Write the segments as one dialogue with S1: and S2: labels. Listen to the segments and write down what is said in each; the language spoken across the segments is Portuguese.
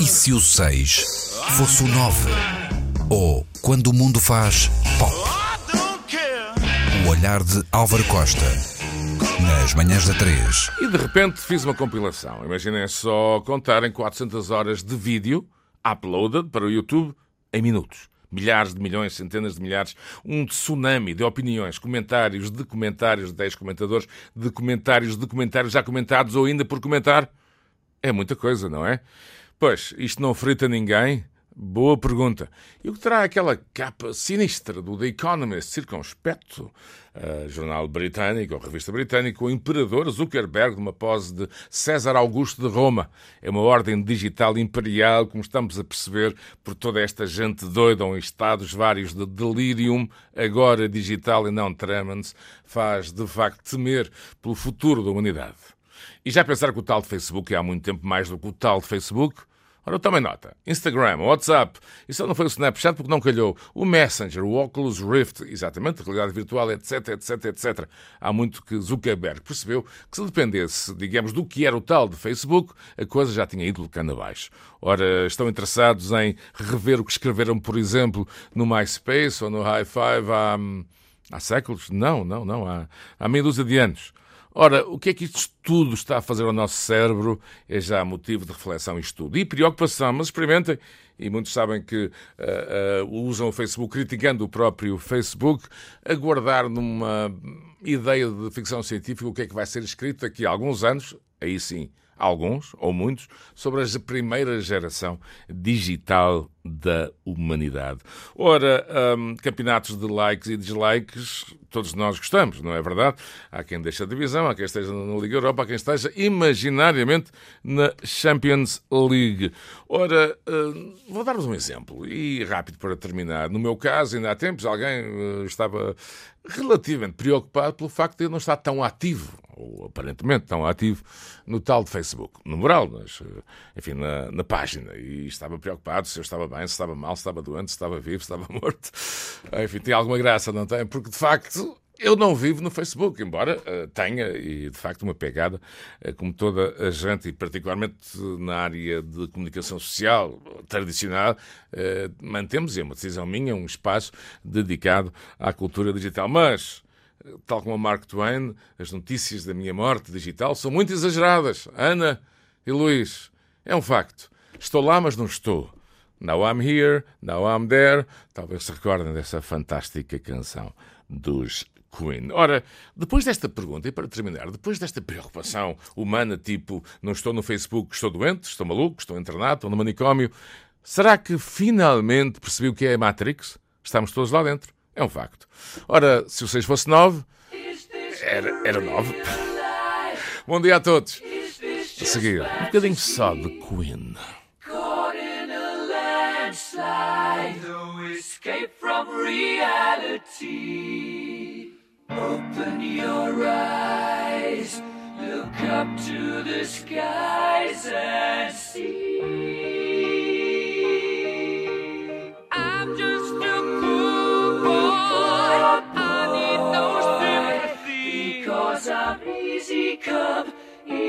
S1: E se o 6 fosse o 9? Ou quando o mundo faz pop? O olhar de Álvaro Costa. Nas manhãs da 3.
S2: E de repente fiz uma compilação. Imaginem só contar em 400 horas de vídeo uploaded para o YouTube em minutos. Milhares de milhões, centenas de milhares, um tsunami de opiniões, comentários de comentários de 10 comentadores, de comentários de comentários já comentados ou ainda por comentar. É muita coisa, não é? Pois, isto não frita ninguém? Boa pergunta. E o que terá aquela capa sinistra do The Economist, circunspecto, uh, jornal britânico, ou revista britânica, o imperador Zuckerberg, numa pose de César Augusto de Roma. É uma ordem digital imperial, como estamos a perceber por toda esta gente doida, em estados vários de delirium, agora digital e não tremens, faz de facto temer pelo futuro da humanidade. E já pensar que o tal de Facebook é há muito tempo mais do que o tal de Facebook? Ora, tomem nota. Instagram, WhatsApp, isso não foi o Snapchat porque não calhou. O Messenger, o Oculus Rift, exatamente, a realidade virtual, etc, etc, etc. Há muito que Zuckerberg percebeu que se dependesse, digamos, do que era o tal de Facebook, a coisa já tinha ido cano abaixo. Ora, estão interessados em rever o que escreveram, por exemplo, no MySpace ou no High Five há, há séculos? Não, não, não. Há, há meia dúzia de anos. Ora, o que é que isto tudo está a fazer ao nosso cérebro é já motivo de reflexão e estudo. E preocupação, mas experimentem. E muitos sabem que uh, uh, usam o Facebook criticando o próprio Facebook, aguardar numa ideia de ficção científica o que é que vai ser escrito daqui a alguns anos, aí sim, alguns ou muitos, sobre a primeira geração digital da humanidade. Ora, um, campeonatos de likes e dislikes, todos nós gostamos, não é verdade? Há quem deixe a divisão, há quem esteja na Liga Europa, há quem esteja imaginariamente na Champions League. Ora, uh, vou dar-vos um exemplo, e rápido para terminar. No meu caso, ainda há tempos, alguém uh, estava relativamente preocupado pelo facto de eu não estar tão ativo, ou aparentemente tão ativo, no tal de Facebook. No moral, mas, uh, enfim, na, na página. E estava preocupado se eu estava bem, se estava mal, se estava doente, se estava vivo, se estava morto. Enfim, tem alguma graça, não tem? Porque, de facto, eu não vivo no Facebook, embora uh, tenha, e de facto, uma pegada, uh, como toda a gente, e particularmente na área de comunicação social tradicional, mantemos, e é uma decisão minha, um espaço dedicado à cultura digital. Mas, tal como o Mark Twain, as notícias da minha morte digital são muito exageradas. Ana e Luís, é um facto. Estou lá, mas não estou. Now I'm here, now I'm there. Talvez se recordem dessa fantástica canção dos Queen. Ora, depois desta pergunta, e para terminar, depois desta preocupação humana, tipo, não estou no Facebook, estou doente, estou maluco, estou internado, estou no manicômio, será que finalmente percebi o que é a Matrix? Estamos todos lá dentro. É um facto. Ora, se o 6 fosse 9, era, era 9. Bom dia a todos. A seguir, um bocadinho só de Queen. No escape from reality. Open your eyes, look up to the skies.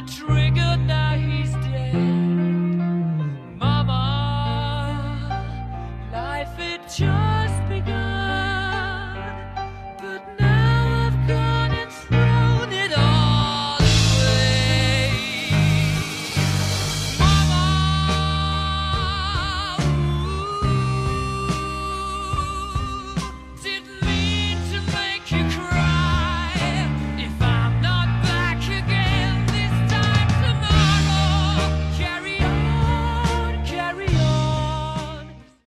S3: my dream.